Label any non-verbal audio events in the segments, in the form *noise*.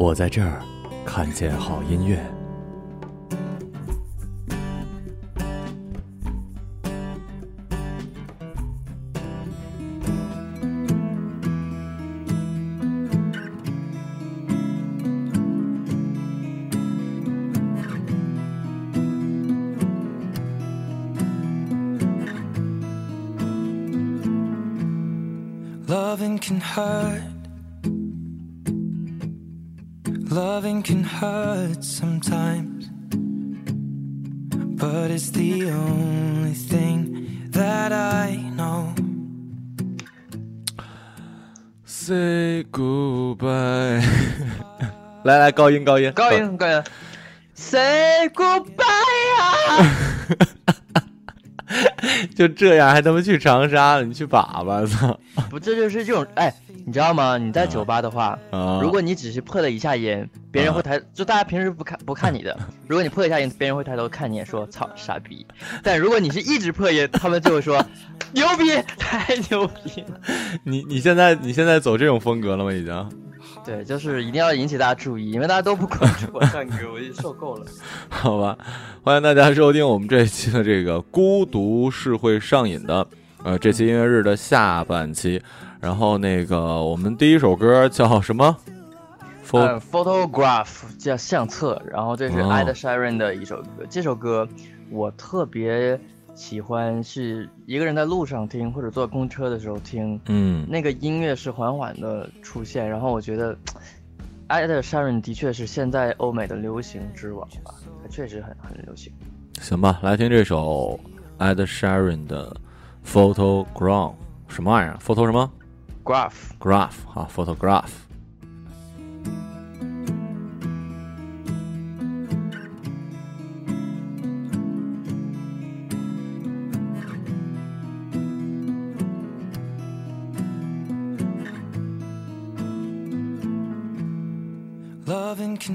我在这儿看见好音乐。来高音高音高音高音，Say goodbye 啊！*laughs* 就这样还他妈去长沙了？你去粑粑操！不，这就是这种哎，你知道吗？你在酒吧的话，如果你只是破了一下音，别人会抬；就大家平时不看不看你的，如果你破一下音，别人会抬头看你说“操傻逼”。但如果你是一直破音，他们就会说“ *laughs* 牛逼，太牛逼了”。你你现在你现在走这种风格了吗？已经？对，就是一定要引起大家注意，因为大家都不关注 *laughs* 我唱歌，我已经受够了。*laughs* 好吧，欢迎大家收听我们这一期的这个《孤独是会上瘾的》，呃，这期音乐日的下半期。然后那个我们第一首歌叫什么？Photograph 叫相册，然后这是 Ed Sheeran 的一首歌，这首歌我特别。喜欢是一个人在路上听或者坐公车的时候听，嗯，那个音乐是缓缓的出现，然后我觉得，Ed Sheeran 的确是现在欧美的流行之王吧，他确实很很流行。行吧，来听这首，Ed Sheeran 的《Photograph》什么玩意儿 p h o t o 什么 g r a p h g r a p h 啊，Photograph。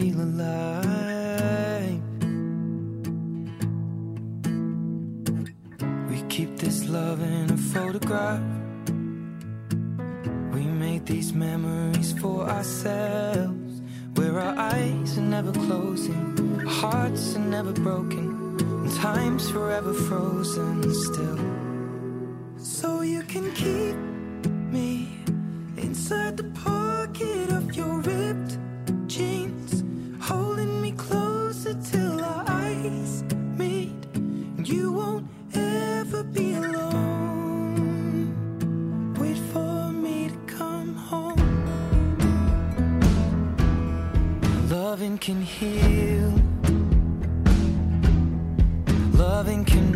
feel alive. We keep this love in a photograph. We make these memories for ourselves. Where our eyes are never closing, our hearts are never broken, and time's forever frozen still. So you can keep. loving can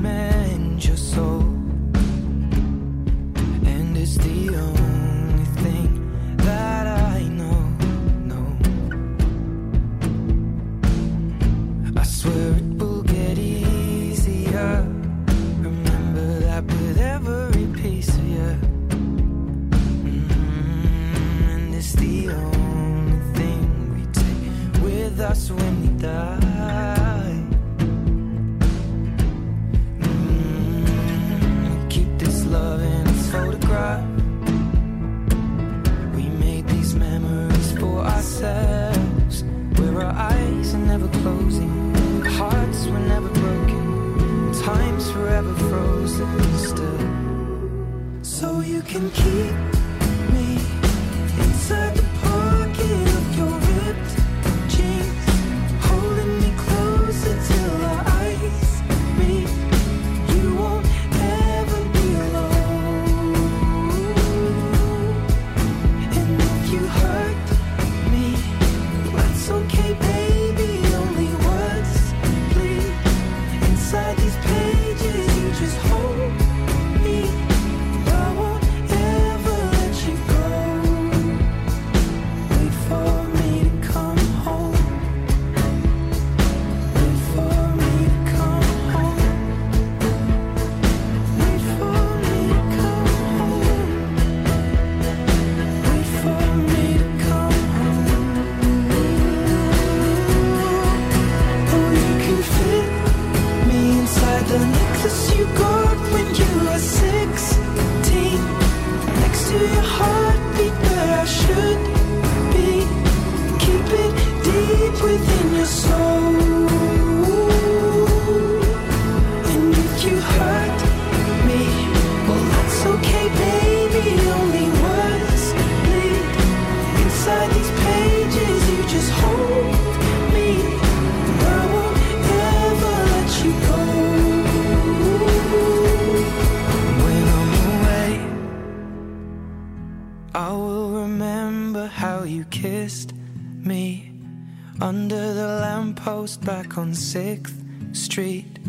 under the lamppost back on 6th Street,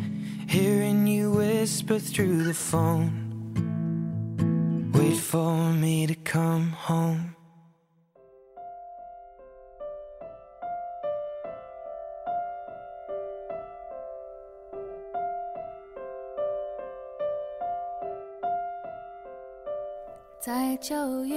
hearing you whisper through the phone. Wait for me to come home. 在九月，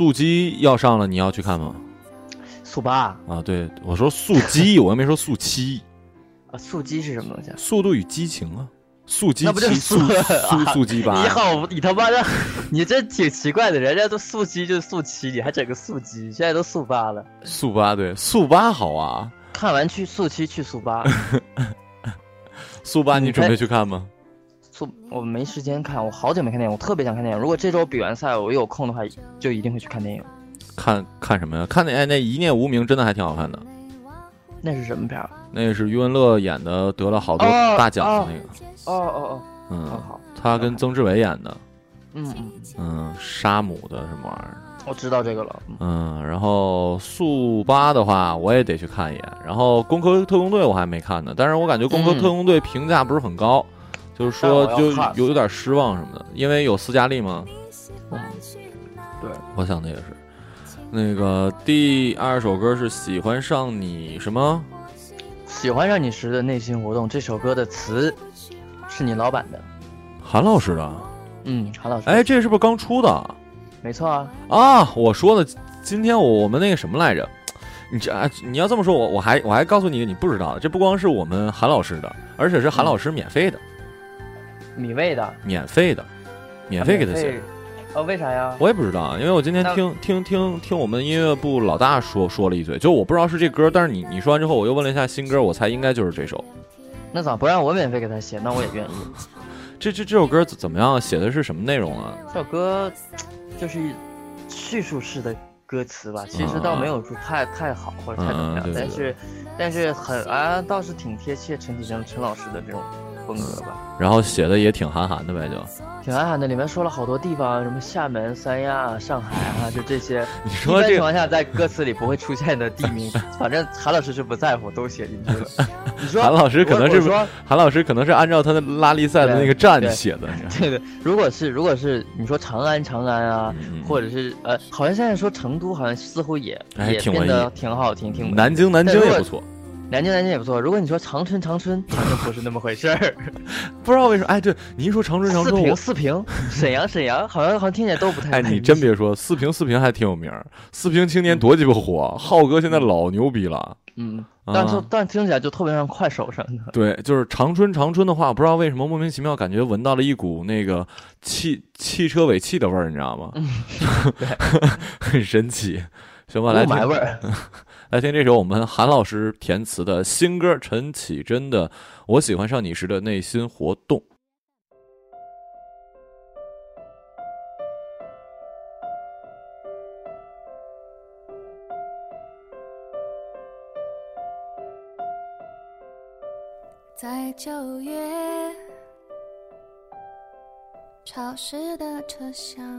速七要上了，你要去看吗？速八啊！对，我说速七，我又没说速七。*laughs* 啊，速七是什么东西？速度与激情啊！速七速速 *laughs* 速七八？你好，你他妈的，*laughs* 你这挺奇怪的，人家都速七就是速七，你还整个速七，现在都速八了。速八对，速八好啊！看完去速七，去速八。速八，你准备去看吗？我没时间看，我好久没看电影，我特别想看电影。如果这周比完赛，我有空的话，就一定会去看电影。看看什么呀？看那哎，那一念无名真的还挺好看的。那是什么片儿？那是余文乐演的，得了好多大奖的那个。哦哦哦。嗯。很好。他跟曾志伟演的。嗯嗯嗯。杀母的什么玩意儿？我知道这个了。嗯，然后速八的话，我也得去看一眼。然后《工科特工队》我还没看呢，但是我感觉《工科特工队》评价不是很高。就是说，就有有点失望什么的，因为有斯嘉丽吗？对，我想的也是。那个第二首歌是喜欢上你什么？喜欢上你时的内心活动。这首歌的词是你老板的，韩老师的。嗯，韩老师。哎，这是不是刚出的？没错啊。啊，我说的，今天我我们那个什么来着？你这啊，你要这么说，我我还我还告诉你你不知道的，这不光是我们韩老师的，而且是韩老师免费的。米味的，免费的，免费给他写，呃，为啥呀？我也不知道，因为我今天听听听听我们音乐部老大说说了一嘴，就我不知道是这歌，但是你你说完之后，我又问了一下新歌，我猜应该就是这首。那咋不让我免费给他写？那我也愿意。*laughs* 这这这首歌怎么样？写的是什么内容啊？这首歌就是叙述式的歌词吧，其实倒没有说太太好或者太怎么样，但是但是很啊倒是挺贴切陈启升陈老师的这种。风格吧，然后写的也挺韩寒的呗，就挺韩寒的。里面说了好多地方，什么厦门、三亚、上海啊，就这些。你说，的情况下在歌词里不会出现的地名，*laughs* 反正韩老师是不在乎，都写进去了。*laughs* 你说，韩老师可能是，韩老师可能是按照他的拉力赛的那个站写的。这个，*laughs* 如果是，如果是你说长安、长安啊，或者是呃，好像现在说成都，好像似乎也也变得挺好听，听南京、南京也不错。南京，南京也不错。如果你说长春，长春肯定不是那么回事儿。*laughs* 不知道为什么，哎，对，你一说长春，长春四平，四平，*laughs* 沈阳，沈阳，好像好像听起来都不太。哎，你真别说，四平，四平还挺有名儿。四平青年多鸡巴火，浩哥现在老牛逼了。嗯，但是但听起来就特别像快手上的。对，就是长春，长春的话，不知道为什么莫名其妙感觉闻到了一股那个汽汽车尾气的味儿，你知道吗？嗯，*laughs* 很神奇，行吧，来。味来听这首我们韩老师填词的新歌，陈绮贞的《我喜欢上你时的内心活动》。在九月潮湿的车厢。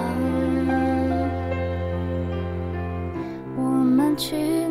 去。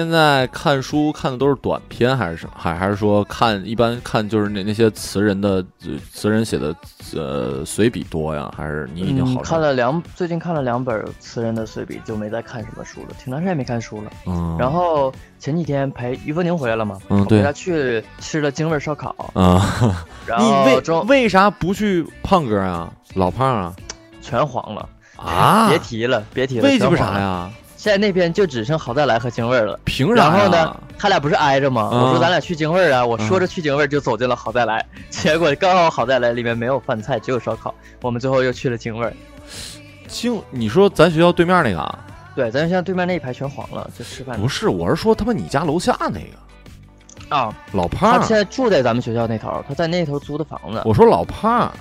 现在看书看的都是短篇还是什还还是说看一般看就是那那些词人的词人写的呃随笔多呀还是你已经好看了两，最近看了两本词人的随笔，就没再看什么书了，挺长时间没看书了。嗯，然后前几天陪于凤宁回来了吗？嗯，对他去吃了京味烧烤。嗯，*laughs* 你为为啥不去胖哥啊？老胖啊，全黄了啊！别提了，别提了，为啥呀？现在那边就只剩好再来和京味儿了。然后呢，他俩不是挨着吗？我说咱俩去京味儿啊！我说着去京味儿，就走进了好再来。结果刚好好再来里面没有饭菜，只有烧烤。我们最后又去了京味儿。京，你说咱学校对面那个啊？对，咱学校对面那一排全黄了，就吃饭。不是，我是说他妈你家楼下那个啊，老胖。他现在住在咱们学校那头，他在那头租的房子。我说老胖。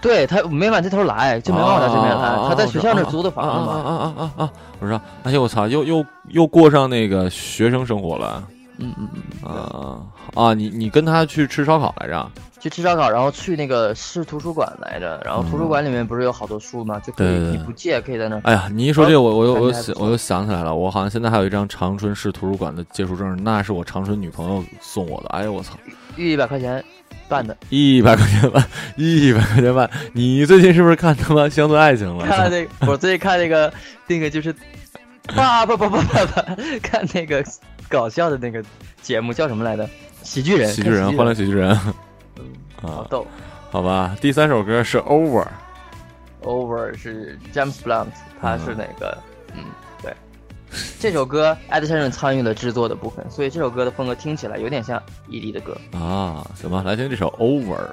对他没往这头来，就没往这这边来。他在学校那租的房，啊啊啊啊啊！我说，哎呦我操，又又又过上那个学生生活了。嗯嗯嗯。啊啊！你你跟他去吃烧烤来着？去吃烧烤，然后去那个市图书馆来着。然后图书馆里面不是有好多书吗？就可以你不借，可以在那。哎呀，你一说这个，我我又我又想我又想起来了，我好像现在还有一张长春市图书馆的借书证，那是我长春女朋友送我的。哎呦我操！一百块钱。办的，一百块钱办，一百块钱办。你最近是不是看他妈《乡村爱情》了？看那，我最近看那个那个就是，啊不不不不不，看那个搞笑的那个节目叫什么来着？喜剧人，喜剧人，欢乐喜剧人。嗯，好逗，好吧。第三首歌是 Over，Over 是 James Blunt，他是哪个？嗯。*laughs* 这首歌艾德先生参与了制作的部分，所以这首歌的风格听起来有点像 ED 的歌啊。什么？来听这首 Over。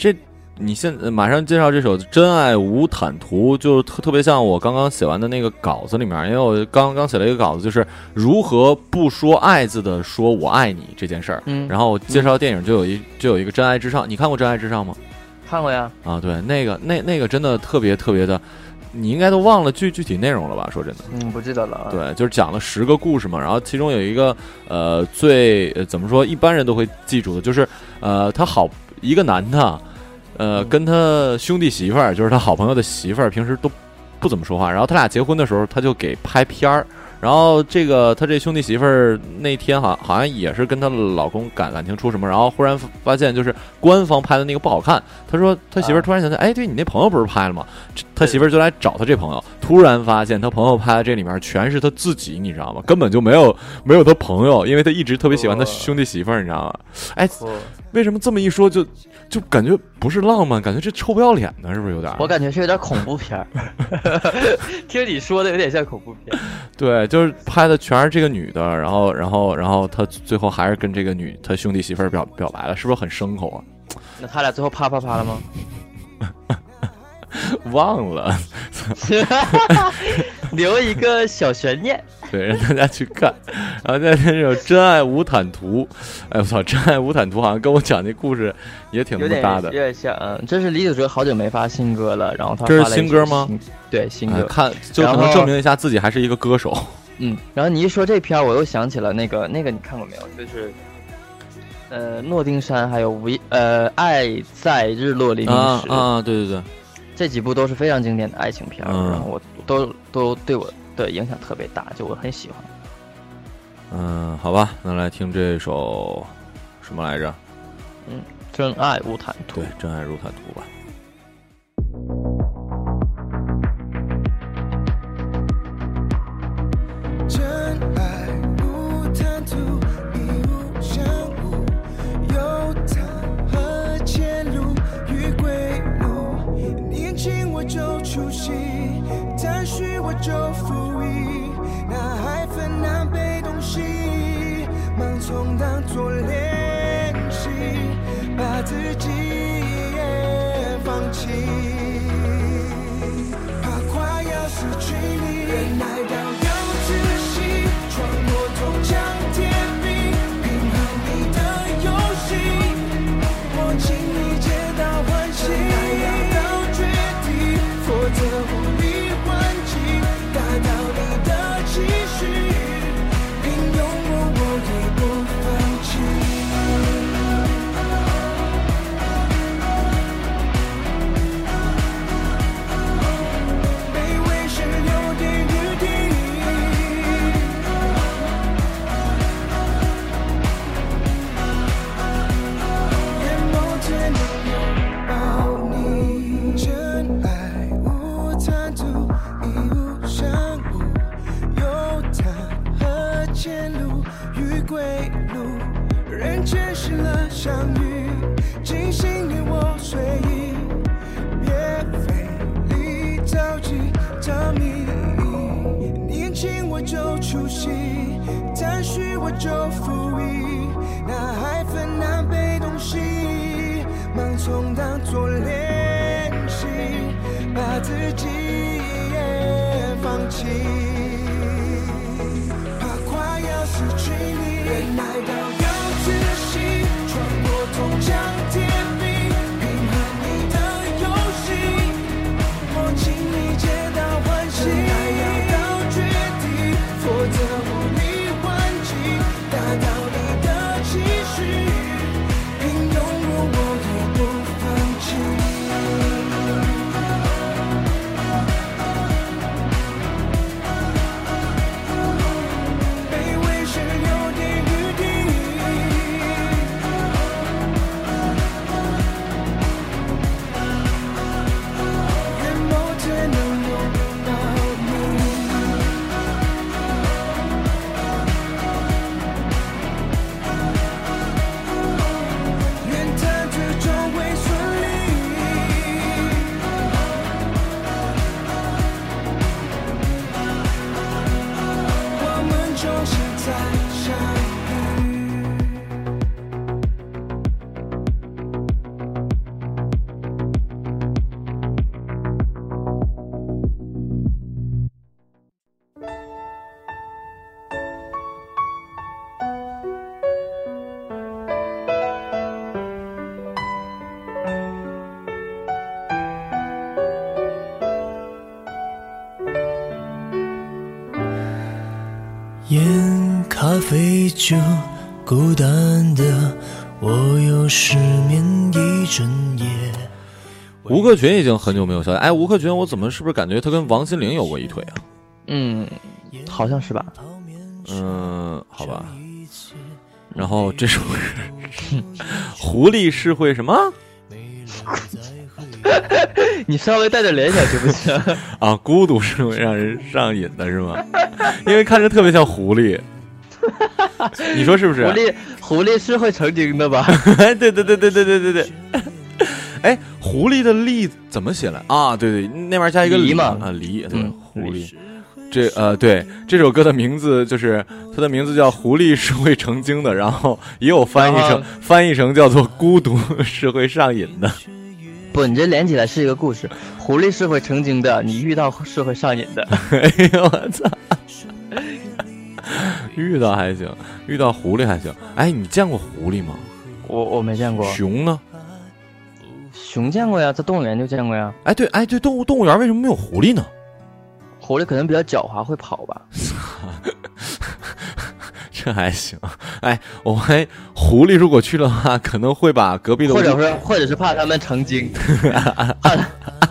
这，你现马上介绍这首《真爱无坦途》，就特特别像我刚刚写完的那个稿子里面，因为我刚刚写了一个稿子，就是如何不说爱字的说我爱你这件事儿。嗯，然后介绍电影就有一就有一个《真爱至上》，你看过《真爱至上》吗？看过呀。啊，对，那个那那个真的特别特别的，你应该都忘了具具体内容了吧？说真的，嗯，不记得了。对，就是讲了十个故事嘛，然后其中有一个呃最怎么说，一般人都会记住的，就是呃他好一个男的。呃，跟他兄弟媳妇儿，就是他好朋友的媳妇儿，平时都不怎么说话。然后他俩结婚的时候，他就给拍片儿。然后这个他这兄弟媳妇儿那天好像好像也是跟他老公感感情出什么，然后忽然发现就是官方拍的那个不好看。他说他媳妇儿突然想起来，哎，对你那朋友不是拍了吗？他媳妇儿就来找他这朋友，突然发现他朋友拍的这里面全是他自己，你知道吗？根本就没有没有他朋友，因为他一直特别喜欢他兄弟媳妇儿，你知道吗？哎，为什么这么一说就？就感觉不是浪漫，感觉这臭不要脸的，是不是有点？我感觉是有点恐怖片儿，*laughs* 听你说的有点像恐怖片。对，就是拍的全是这个女的，然后，然后，然后他最后还是跟这个女他兄弟媳妇表表白了，是不是很牲口啊？那他俩最后啪啪啪了吗？*laughs* 忘了，*laughs* 留一个小悬念。对，让大家去看，*laughs* 然后再那这首《真爱无坦途》。哎，我操，《真爱无坦途》好像跟我讲那故事也挺搭的，有点像。这是李子哲好久没发新歌了，然后他这是新歌吗？对，新歌。看，就可能证明一下自己还是一个歌手。嗯，然后你一说这片我又想起了那个那个，你看过没有？就是呃，《诺丁山》还有《无》呃，《爱在日落黎明时》啊，对对对，这几部都是非常经典的爱情片，然后我都都对我。对，影响特别大，就我很喜欢。嗯，好吧，那来听这首，什么来着？嗯，真爱无坦途。对，真爱如坦途吧。咖啡就孤单的，我又失眠一整夜。吴克群已经很久没有消息。哎，吴克群，我怎么是不是感觉他跟王心凌有过一腿啊？嗯，好像是吧。嗯，好吧。然后这首《*laughs* 狐狸》是会什么？*laughs* 你稍微带点联想行不行？*laughs* 啊，孤独是会让人上瘾的，是吗？因为看着特别像狐狸。*laughs* 你说是不是？狐狸狐狸是会成精的吧？哎，*laughs* 对对对对对对对对。*laughs* 哎，狐狸的狸怎么写来？啊，对对，那边加一个狸嘛。啊，狸。对，狐狸。这呃，对，这首歌的名字就是它的名字叫《狐狸是会成精的》，然后也有翻译成翻译成叫做《孤独是会上瘾的》。不，你这连起来是一个故事。狐狸是会成精的，你遇到是会上瘾的。哎呦我操！*laughs* 遇到还行，遇到狐狸还行。哎，你见过狐狸吗？我我没见过。熊呢？熊见过呀，在动物园就见过呀。哎对，哎对，动物动物园为什么没有狐狸呢？狐狸可能比较狡猾，会跑吧。*laughs* 这还行。哎，我还狐狸如果去的话，可能会把隔壁的，或者是或者是怕他们成精。*laughs*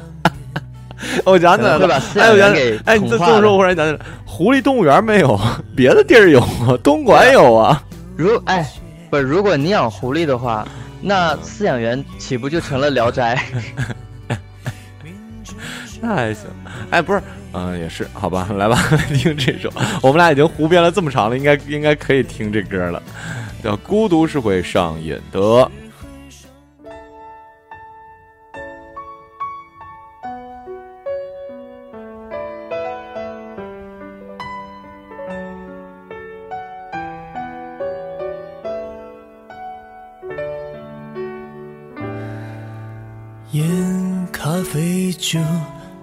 我讲的，哎，我讲的，哎，你这么说，我忽然想起来，狐狸动物园没有别的地儿有啊，东莞有啊。如，哎，不，如果你养狐狸的话，那饲养员岂不就成了聊斋？*laughs* 那还行，哎，不是，嗯，也是，好吧，来吧，*laughs* 来听这首。我们俩已经胡编了这么长了，应该应该可以听这歌了。叫孤独是会上瘾，的》。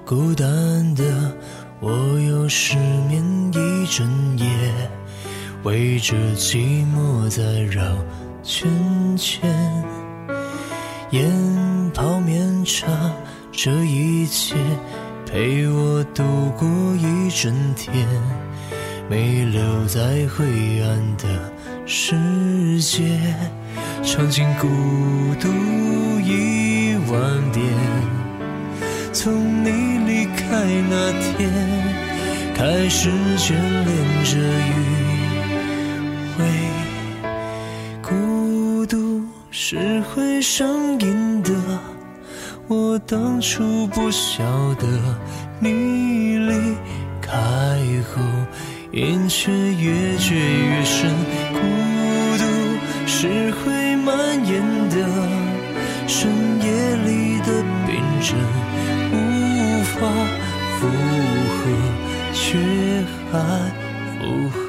孤单的我又失眠一整夜，围着寂寞在绕圈圈。烟泡面茶，这一切陪我度过一整天，没留在灰暗的世界，尝尽孤独一万遍。从你离开那天开始，眷恋着余味。孤独是会上瘾的，我当初不晓得。你离开后，烟却越卷越深。孤独是会蔓延的，深夜里的病症。复合，却还附。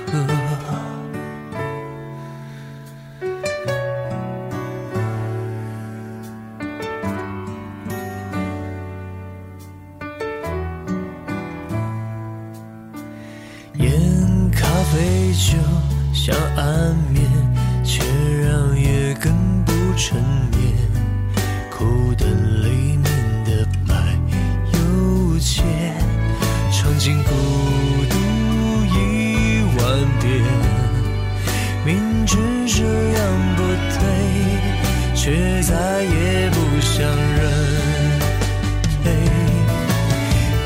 经孤独一万遍，明知这样不对，却再也不想认。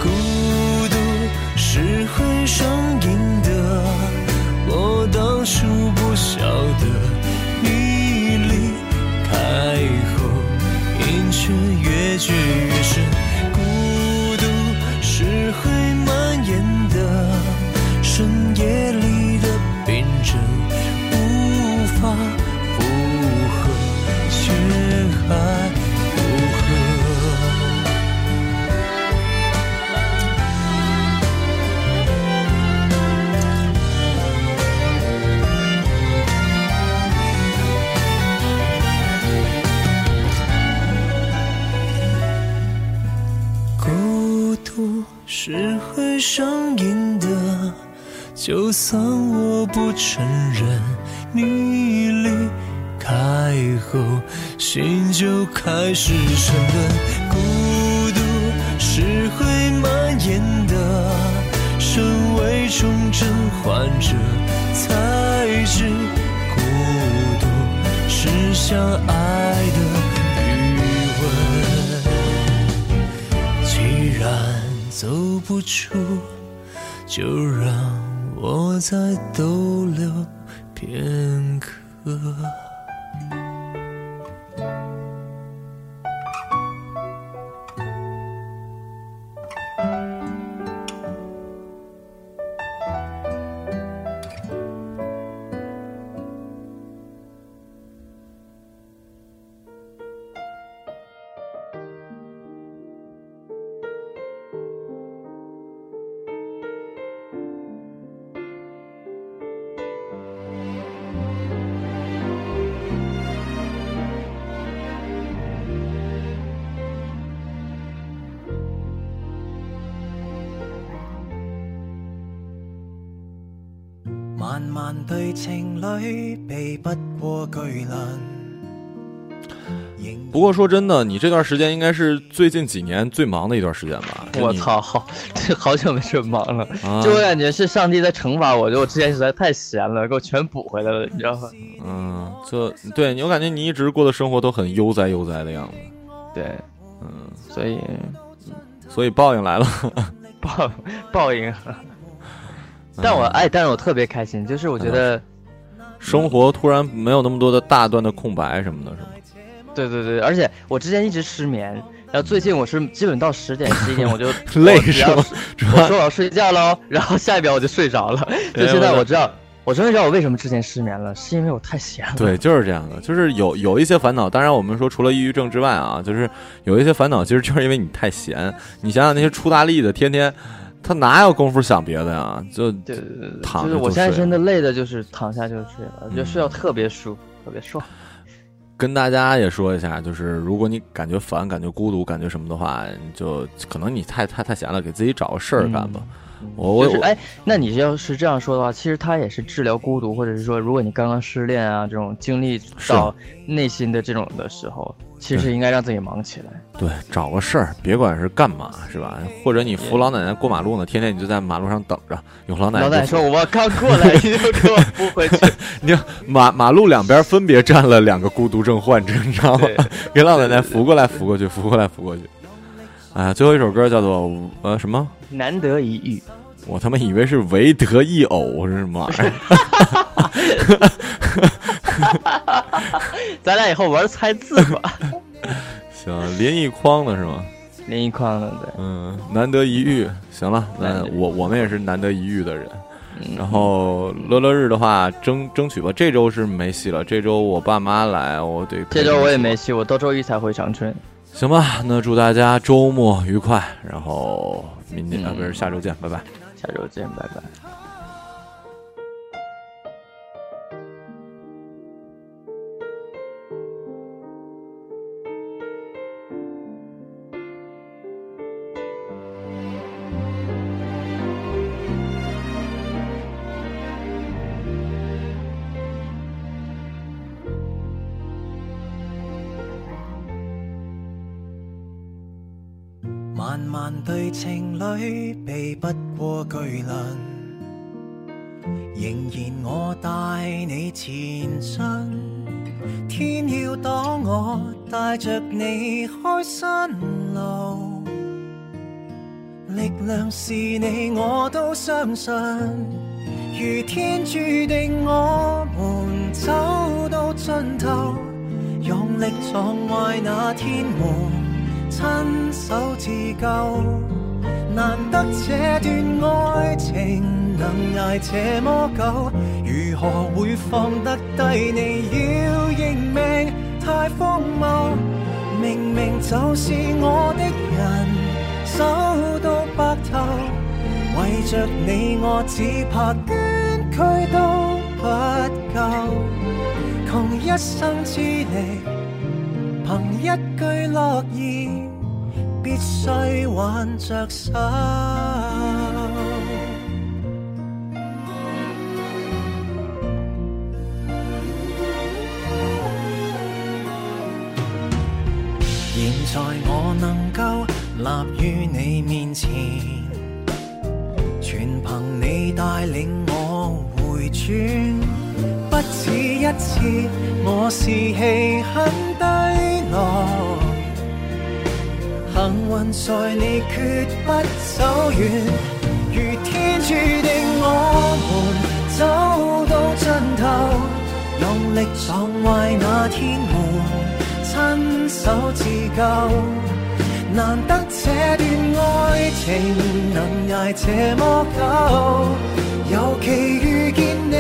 孤独是会生。承认你离开后，心就开始沉沦。孤独是会蔓延的，身为重症患者才知，孤独是相爱的余温。既然走不出，就让。我在逗留片刻。不过说真的，你这段时间应该是最近几年最忙的一段时间吧？我操，好 *laughs* 这好久没这么忙了，就我感觉是上帝在惩罚我，就我之前实在太闲了，给我全补回来了，你知道吗？嗯，就对你，我感觉你一直过的生活都很悠哉悠哉的样子。对，嗯，所以所以报应来了，报报应。*laughs* 但我爱，但是我特别开心，就是我觉得。生活突然没有那么多的大段的空白什么的，是吗？对对对，而且我之前一直失眠，然后最近我是基本到十点十一点我就 *laughs* 累是我说我要睡觉喽，然后下一秒我就睡着了。*laughs* 就现在我知道，我终于知道我为什么之前失眠了，是因为我太闲。了。对，就是这样的，就是有有一些烦恼。当然我们说除了抑郁症之外啊，就是有一些烦恼其实就是因为你太闲。你想想那些出大力的，天天。他哪有功夫想别的呀？就对，就是我现在真的累的，就是躺下就睡了，就睡觉特别舒，特别爽。跟大家也说一下，就是如果你感觉烦、感觉孤独、感觉什么的话，就可能你太太太闲了，给自己找个事儿干吧。我我是哎，那你要是这样说的话，其实他也是治疗孤独，或者是说，如果你刚刚失恋啊这种经历到内心的这种的时候。其实应该让自己忙起来，对，找个事儿，别管是干嘛，是吧？或者你扶老奶奶过马路呢，天天你就在马路上等着，有老奶奶。老奶奶，说：“我刚过来你就给我扶回去。*laughs* ”你马马路两边分别站了两个孤独症患者，你知道吗？*laughs* 给老奶奶扶过来，扶过去，扶过来，扶过去。哎，最后一首歌叫做呃什么？难得一遇。我他妈以为是唯得一偶是什么玩意儿？哈哈哈咱俩以后玩猜字吧。*laughs* 行，林一筐的是吗？林一筐的，对。嗯，难得一遇。行了，那我我们也是难得一遇的人。然后乐乐日的话，争争取吧。这周是没戏了。这周我爸妈来，我得。这周我也没戏，我到周一才回长春。行吧，那祝大家周末愉快。然后明天，不是下周见，拜拜。下周见，拜拜。漫漫对情侣避不过巨轮，仍然我带你前进。天要挡我，带着你开新路。力量是你，我都相信。如天注定，我们走到尽头，用力撞坏那天门。亲手自救，难得这段爱情能挨这么久，如何会放得低？你要认命太荒谬，明明就是我的人，守到白头，为着你我只怕捐躯都不够，穷一生之力。凭一句诺言，必须挽着手。现在我能够立于你面前，全凭你带领我回转，不止一次，我是弃黑。困在你决不走远，如天注定，我们走到尽头，用力撞坏那天门，亲手自救。难得这段爱情能挨这么久，尤其遇见你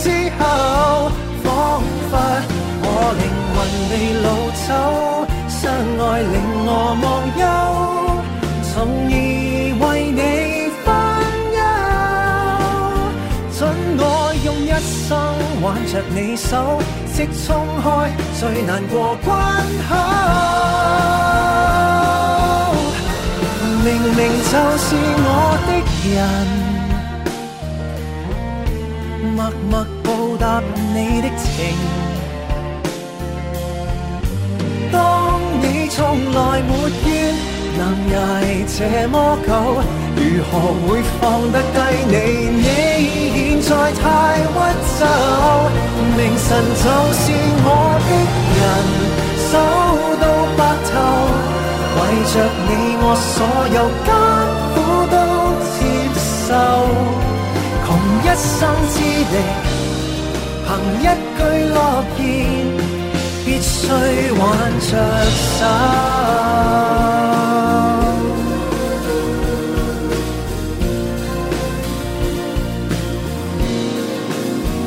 之后，仿佛我灵魂未老走。爱令我忘忧，从而为你分忧。准我用一生挽着你手，即冲开最难过关口。明明就是我的人，默默报答你的情。从来没怨，能挨这么久，如何会放得低你？你现在太屈就，明晨就是我的人，守到白头，为着你我所有艰苦都接受，穷一生之力，凭一句诺言。必须挽着手，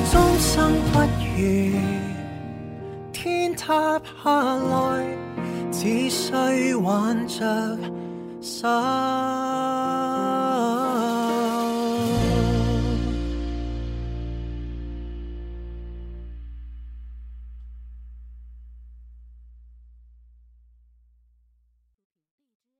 终生不渝。天塌下来，只需挽着手。